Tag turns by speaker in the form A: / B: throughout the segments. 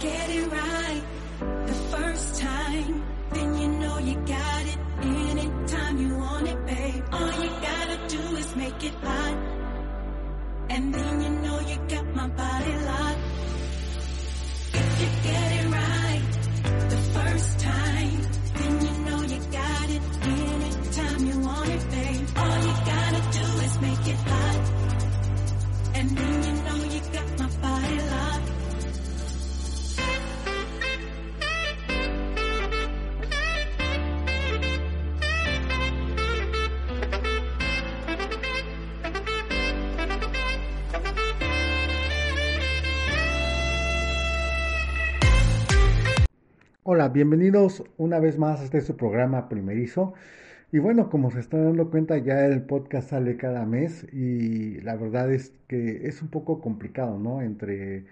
A: get it right the first time, then you know you got it. Anytime you want it, babe. All you gotta do is make it hot. And then you know you got my body locked.
B: Bienvenidos una vez más a este su programa primerizo. Y bueno, como se está dando cuenta, ya el podcast sale cada mes y la verdad es que es un poco complicado, ¿no? Entre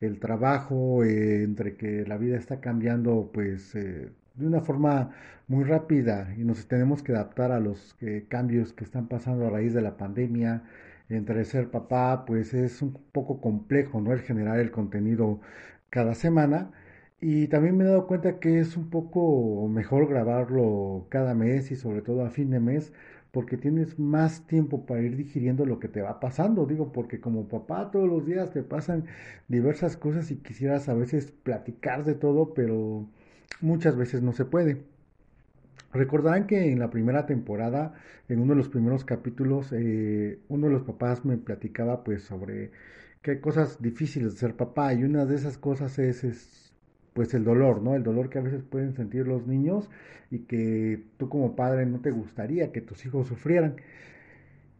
B: el trabajo, entre que la vida está cambiando, pues eh, de una forma muy rápida y nos tenemos que adaptar a los eh, cambios que están pasando a raíz de la pandemia. Entre ser papá, pues es un poco complejo, ¿no? El generar el contenido cada semana. Y también me he dado cuenta que es un poco mejor grabarlo cada mes y sobre todo a fin de mes porque tienes más tiempo para ir digiriendo lo que te va pasando. Digo, porque como papá todos los días te pasan diversas cosas y quisieras a veces platicar de todo, pero muchas veces no se puede. Recordarán que en la primera temporada, en uno de los primeros capítulos, eh, uno de los papás me platicaba pues sobre qué cosas difíciles de ser papá y una de esas cosas es, es pues el dolor, ¿no? El dolor que a veces pueden sentir los niños y que tú como padre no te gustaría que tus hijos sufrieran.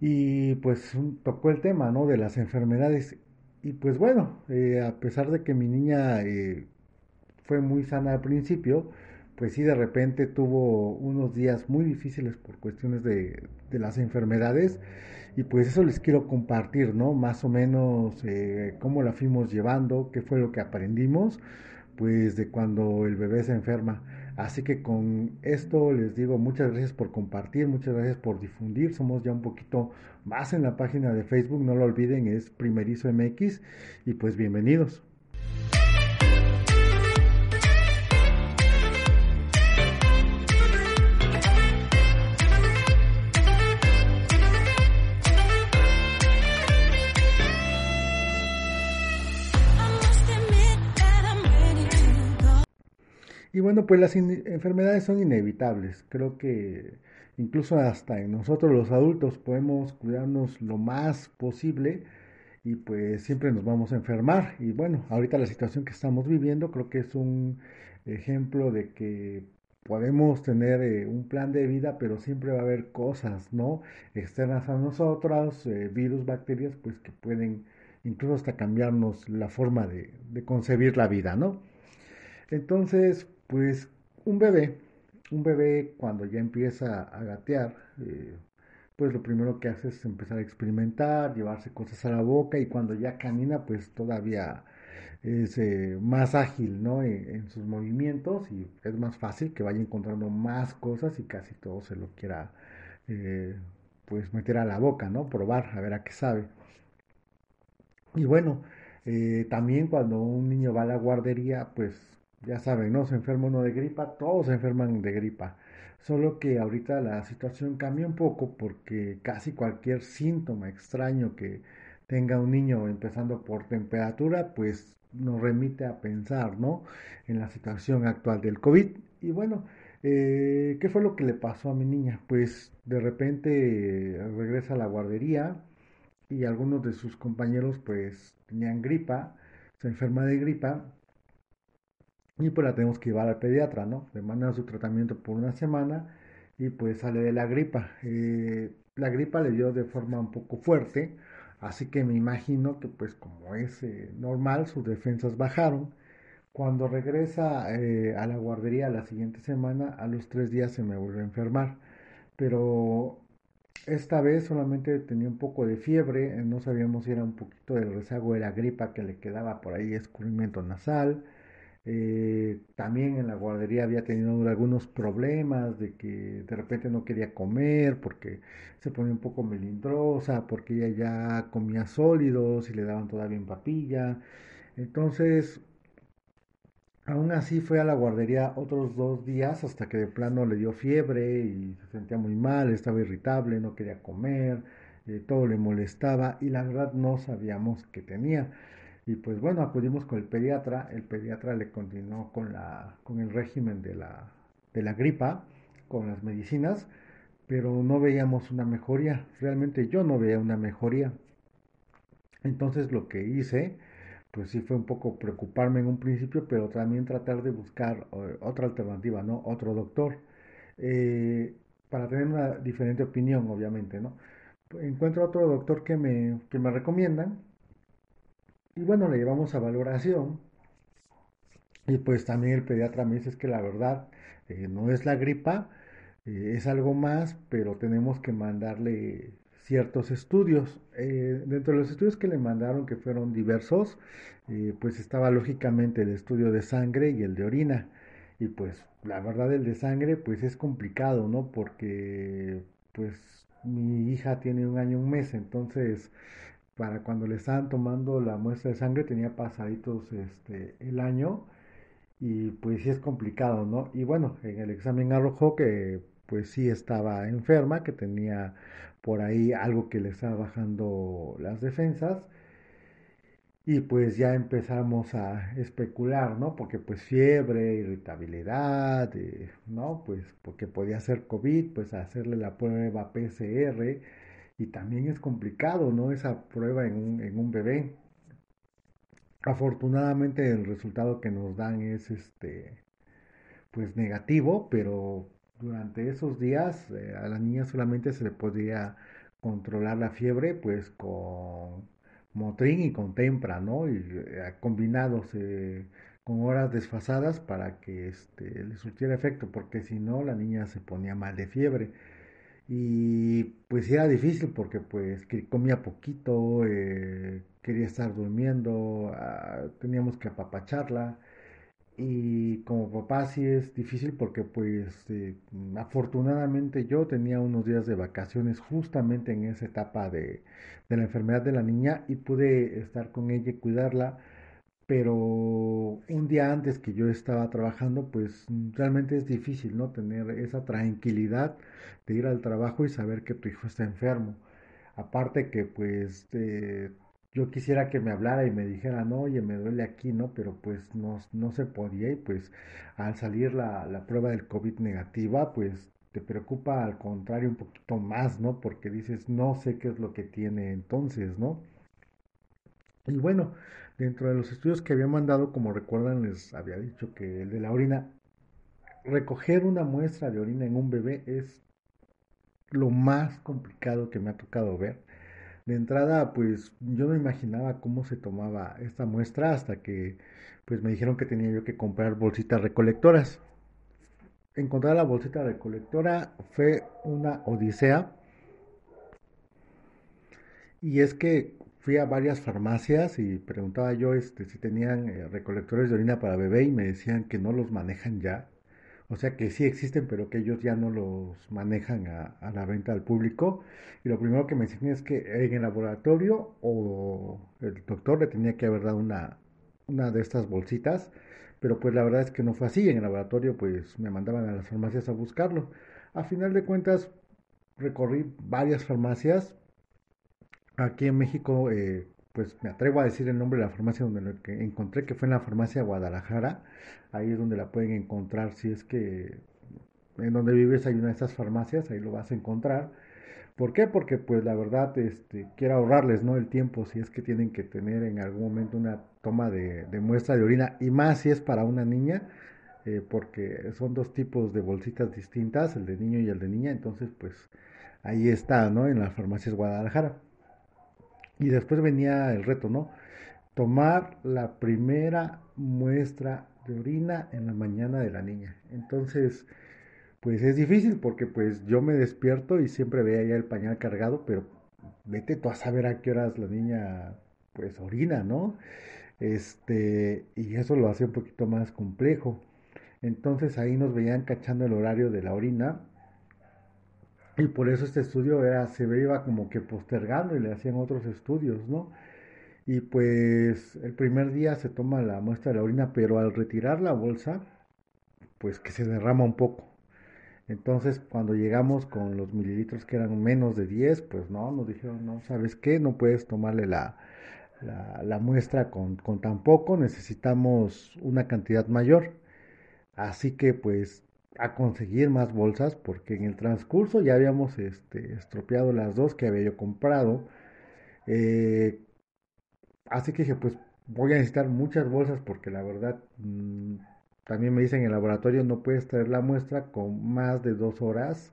B: Y pues tocó el tema, ¿no? De las enfermedades. Y pues bueno, eh, a pesar de que mi niña eh, fue muy sana al principio, pues sí de repente tuvo unos días muy difíciles por cuestiones de, las enfermedades. Y pues eso les quiero compartir, ¿no? Más o menos eh, cómo la fuimos llevando, qué fue lo que aprendimos pues de cuando el bebé se enferma. Así que con esto les digo muchas gracias por compartir, muchas gracias por difundir. Somos ya un poquito más en la página de Facebook, no lo olviden, es Primerizo MX y pues bienvenidos. Y bueno, pues las enfermedades son inevitables. Creo que incluso hasta en nosotros los adultos podemos cuidarnos lo más posible y pues siempre nos vamos a enfermar. Y bueno, ahorita la situación que estamos viviendo creo que es un ejemplo de que podemos tener eh, un plan de vida, pero siempre va a haber cosas, ¿no? Externas a nosotros, eh, virus, bacterias, pues que pueden incluso hasta cambiarnos la forma de concebir la vida, ¿no? Entonces, pues un bebé, un bebé cuando ya empieza a gatear, eh, pues lo primero que hace es empezar a experimentar, llevarse cosas a la boca y cuando ya camina, pues todavía es eh, más ágil, ¿no? En, en sus movimientos y es más fácil que vaya encontrando más cosas y casi todo se lo quiera, eh, pues meter a la boca, ¿no? Probar, a ver a qué sabe. Y bueno, eh, también cuando un niño va a la guardería, pues ya saben, ¿no? Se enferma uno de gripa, todos se enferman de gripa. Solo que ahorita la situación cambia un poco porque casi cualquier síntoma extraño que tenga un niño empezando por temperatura, pues nos remite a pensar, ¿no? En la situación actual del COVID. Y bueno, eh, ¿qué fue lo que le pasó a mi niña? Pues de repente regresa a la guardería y algunos de sus compañeros pues tenían gripa, se enferma de gripa y pues la tenemos que llevar al pediatra, ¿no? Le mandan su tratamiento por una semana y pues sale de la gripa. Eh, la gripa le dio de forma un poco fuerte, así que me imagino que pues como es eh, normal, sus defensas bajaron. Cuando regresa eh, a la guardería la siguiente semana, a los tres días se me vuelve a enfermar. Pero esta vez solamente tenía un poco de fiebre, no sabíamos si era un poquito del rezago de la gripa que le quedaba por ahí, escurrimiento nasal. Eh, también en la guardería había tenido algunos problemas de que de repente no quería comer porque se ponía un poco melindrosa, porque ella ya comía sólidos y le daban todavía en papilla. Entonces, Aún así fue a la guardería otros dos días hasta que de plano le dio fiebre y se sentía muy mal, estaba irritable, no quería comer, eh, todo le molestaba y la verdad no sabíamos qué tenía. Y pues bueno, acudimos con el pediatra, el pediatra le continuó con, la, con el régimen de la, de la gripa, con las medicinas, pero no veíamos una mejoría, realmente yo no veía una mejoría. Entonces lo que hice pues sí fue un poco preocuparme en un principio, pero también tratar de buscar otra alternativa, ¿no? Otro doctor, eh, para tener una diferente opinión, obviamente, ¿no? Encuentro otro doctor que me, que me recomiendan y bueno, le llevamos a valoración y pues también el pediatra me dice que la verdad eh, no es la gripa, es algo más, pero tenemos que mandarle ciertos estudios. Eh, dentro de los estudios que le mandaron, que fueron diversos, eh, pues estaba lógicamente el estudio de sangre y el de orina. Y pues la verdad el de sangre pues es complicado, ¿no? Porque pues mi hija tiene un año, un mes, entonces para cuando le estaban tomando la muestra de sangre tenía pasaditos este, el año y pues sí es complicado, ¿no? Y bueno, en el examen arrojó que pues sí estaba enferma, que tenía por ahí algo que le estaba bajando las defensas. Y pues ya empezamos a especular, ¿no? Porque pues fiebre, irritabilidad, eh, ¿no? Pues porque podía ser COVID, pues hacerle la prueba PCR. Y también es complicado, ¿no? Esa prueba en un, en un bebé. Afortunadamente el resultado que nos dan es este, pues negativo, pero durante esos días eh, a la niña solamente se le podía controlar la fiebre pues con Motrin y con Tempra, ¿no? Y eh, combinados eh, con horas desfasadas para que este, le surtiera efecto, porque si no la niña se ponía mal de fiebre. Y pues era difícil porque pues comía poquito, quería estar durmiendo, ah, teníamos que apapacharla. Y como papá sí es difícil porque pues eh, afortunadamente yo tenía unos días de vacaciones justamente en esa etapa de, de, la enfermedad de la niña y pude estar con ella y cuidarla pero un día antes que yo estaba trabajando pues realmente es difícil no tener esa tranquilidad de ir al trabajo y saber que tu hijo está enfermo aparte que pues eh, yo quisiera que me hablara y me dijera, no, oye, me duele aquí, ¿no? Pero pues no, no se podía y pues al salir la, la prueba del COVID negativa, pues te preocupa al contrario un poquito más, ¿no? Porque dices, no sé qué es lo que tiene entonces, ¿no? Y bueno, dentro de los estudios que había mandado, como recuerdan, les había dicho que el de la orina, recoger una muestra de orina en un bebé es lo más complicado que me ha tocado ver de entrada, pues yo no imaginaba cómo se tomaba esta muestra hasta que pues me dijeron que tenía yo que comprar bolsitas recolectoras. Encontrar la bolsita recolectora fue una odisea. Y es que fui a varias farmacias y preguntaba yo este, si tenían eh, recolectores de orina para bebé y me decían que no los manejan ya. O sea que sí existen, pero que ellos ya no los manejan a, la venta al público. Y lo primero que me dicen es que en el laboratorio o el doctor le tenía que haber dado una, una de estas bolsitas, pero pues la verdad es que no fue así. En el laboratorio pues me mandaban a las farmacias a buscarlo. A final de cuentas recorrí varias farmacias. Aquí en México, eh, pues me atrevo a decir el nombre de la farmacia donde lo encontré, que fue en la farmacia Guadalajara ahí es donde la pueden encontrar si es que en donde vives hay una de estas farmacias, ahí lo vas a encontrar. ¿Por qué? Porque pues la verdad este, quiero ahorrarles ¿no? el tiempo si es que tienen que tener en algún momento una toma de, muestra de orina y más si es para una niña, eh, porque son dos tipos de bolsitas distintas, el de niño y el de niña, entonces pues ahí está, ¿no? En las farmacias Guadalajara. Y después venía el reto, ¿no? Tomar la primera muestra de orina en la mañana de la niña. Entonces, pues es difícil porque pues yo me despierto y siempre veía ya el pañal cargado, pero vete tú a saber a qué horas la niña pues orina, ¿no? Este, y eso lo hace un poquito más complejo. Entonces ahí nos veían cachando el horario de la orina y por eso este estudio era, se veía como que postergando y le hacían otros estudios, ¿no? Y pues el primer día se toma la muestra de la orina, pero al retirar la bolsa, pues que se derrama un poco. Entonces, cuando llegamos con los mililitros que eran menos de 10, pues no, nos dijeron, no, ¿sabes qué? No puedes tomarle la, la, muestra con, con, tan poco, necesitamos una cantidad mayor. Así que, pues, a conseguir más bolsas, porque en el transcurso ya habíamos este, estropeado las dos que había yo comprado. Eh, así que dije, pues, voy a necesitar muchas bolsas porque la verdad... Mm, también me dicen en el laboratorio no puedes traer la muestra con más de dos horas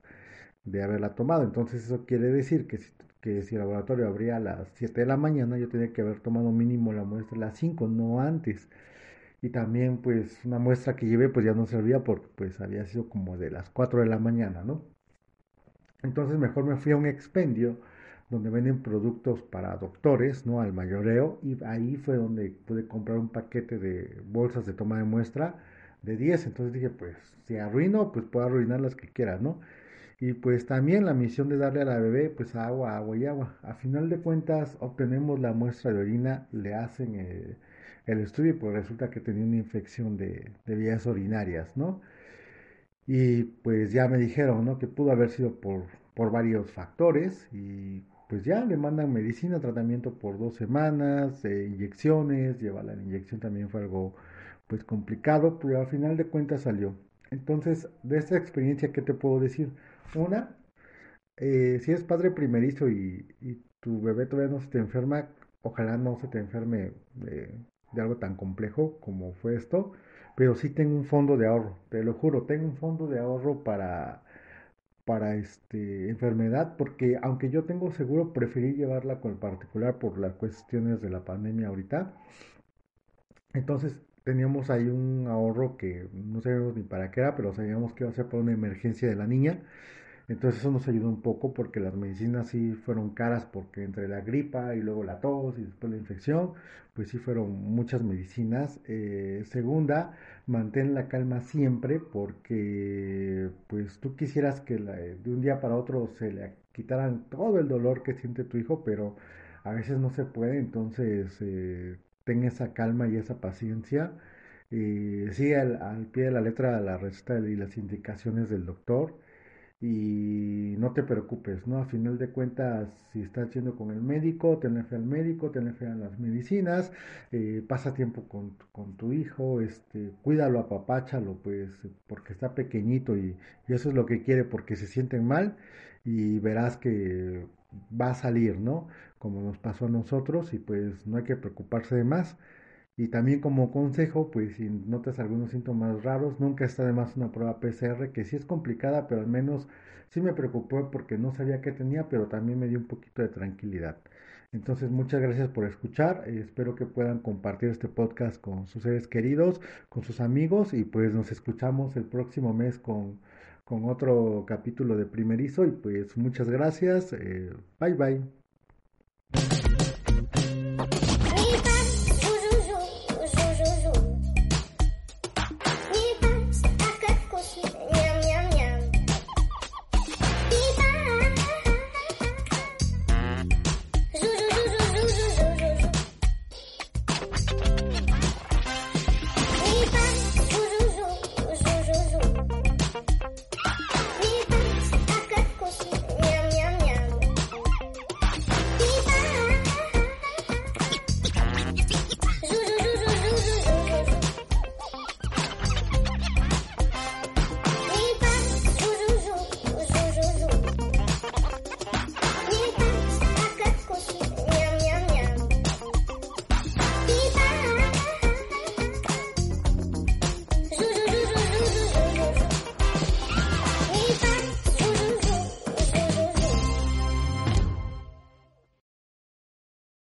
B: de haberla tomado. Entonces eso quiere decir que si, que si el laboratorio abría a las 7 de la mañana, yo tenía que haber tomado mínimo la muestra a las 5, no antes. Y también pues una muestra que llevé pues ya no servía porque pues había sido como de las 4 de la mañana, ¿no? Entonces mejor me fui a un expendio donde venden productos para doctores, ¿no? Al mayoreo y ahí fue donde pude comprar un paquete de bolsas de toma de muestra de 10. Entonces dije, pues si arruino, pues puedo arruinar las que quiera, ¿no? Y pues también la misión de darle a la bebé, pues agua, agua y agua. A final de cuentas, obtenemos la muestra de orina, le hacen el, el estudio y pues resulta que tenía una infección de, vías urinarias, ¿no? Y pues ya me dijeron, ¿no? Que pudo haber sido por, por varios factores y pues ya le mandan medicina, tratamiento por dos semanas, eh, inyecciones, llevar la inyección también fue algo pues complicado, pero al final de cuentas salió. Entonces, de esta experiencia, ¿qué te puedo decir? Una, eh, si eres padre primerizo y, tu bebé todavía no se te enferma, ojalá no se te enferme de, de algo tan complejo como fue esto, pero sí tengo un fondo de ahorro, te lo juro, tengo un fondo de ahorro para para este enfermedad porque aunque yo tengo seguro preferí llevarla con el particular por las cuestiones de la pandemia ahorita entonces teníamos ahí un ahorro que no sabíamos ni para qué era, pero sabíamos que iba a ser para una emergencia de la niña. Entonces eso nos ayudó un poco porque las medicinas sí fueron caras porque entre la gripa y luego la tos y después la infección, pues sí fueron muchas medicinas. Eh, segunda, mantén la calma siempre porque pues tú quisieras que de un día para otro se le quitaran todo el dolor que siente tu hijo, pero a veces no se puede, entonces eh, ten esa calma y esa paciencia. y sigue al, pie de la letra la receta y las indicaciones del doctor y no te preocupes, ¿no? A final de cuentas, si estás yendo con el médico, tenle fe al médico, tenle fe a las medicinas, eh, pasa tiempo con, con, tu hijo, este, cuídalo, apapáchalo, pues, porque está pequeñito y, y eso es lo que quiere, porque se sienten mal y verás que va a salir, ¿no? Como nos pasó a nosotros y pues no hay que preocuparse de más. Y también como consejo, pues si notas algunos síntomas raros, nunca está de más una prueba PCR, que sí es complicada, pero al menos sí me preocupó porque no sabía qué tenía, pero también me dio un poquito de tranquilidad. Entonces, muchas gracias por escuchar. espero que puedan compartir este podcast con sus seres queridos, con sus amigos y pues nos escuchamos el próximo mes con con otro capítulo de primerizo y pues muchas gracias. Eh, bye bye.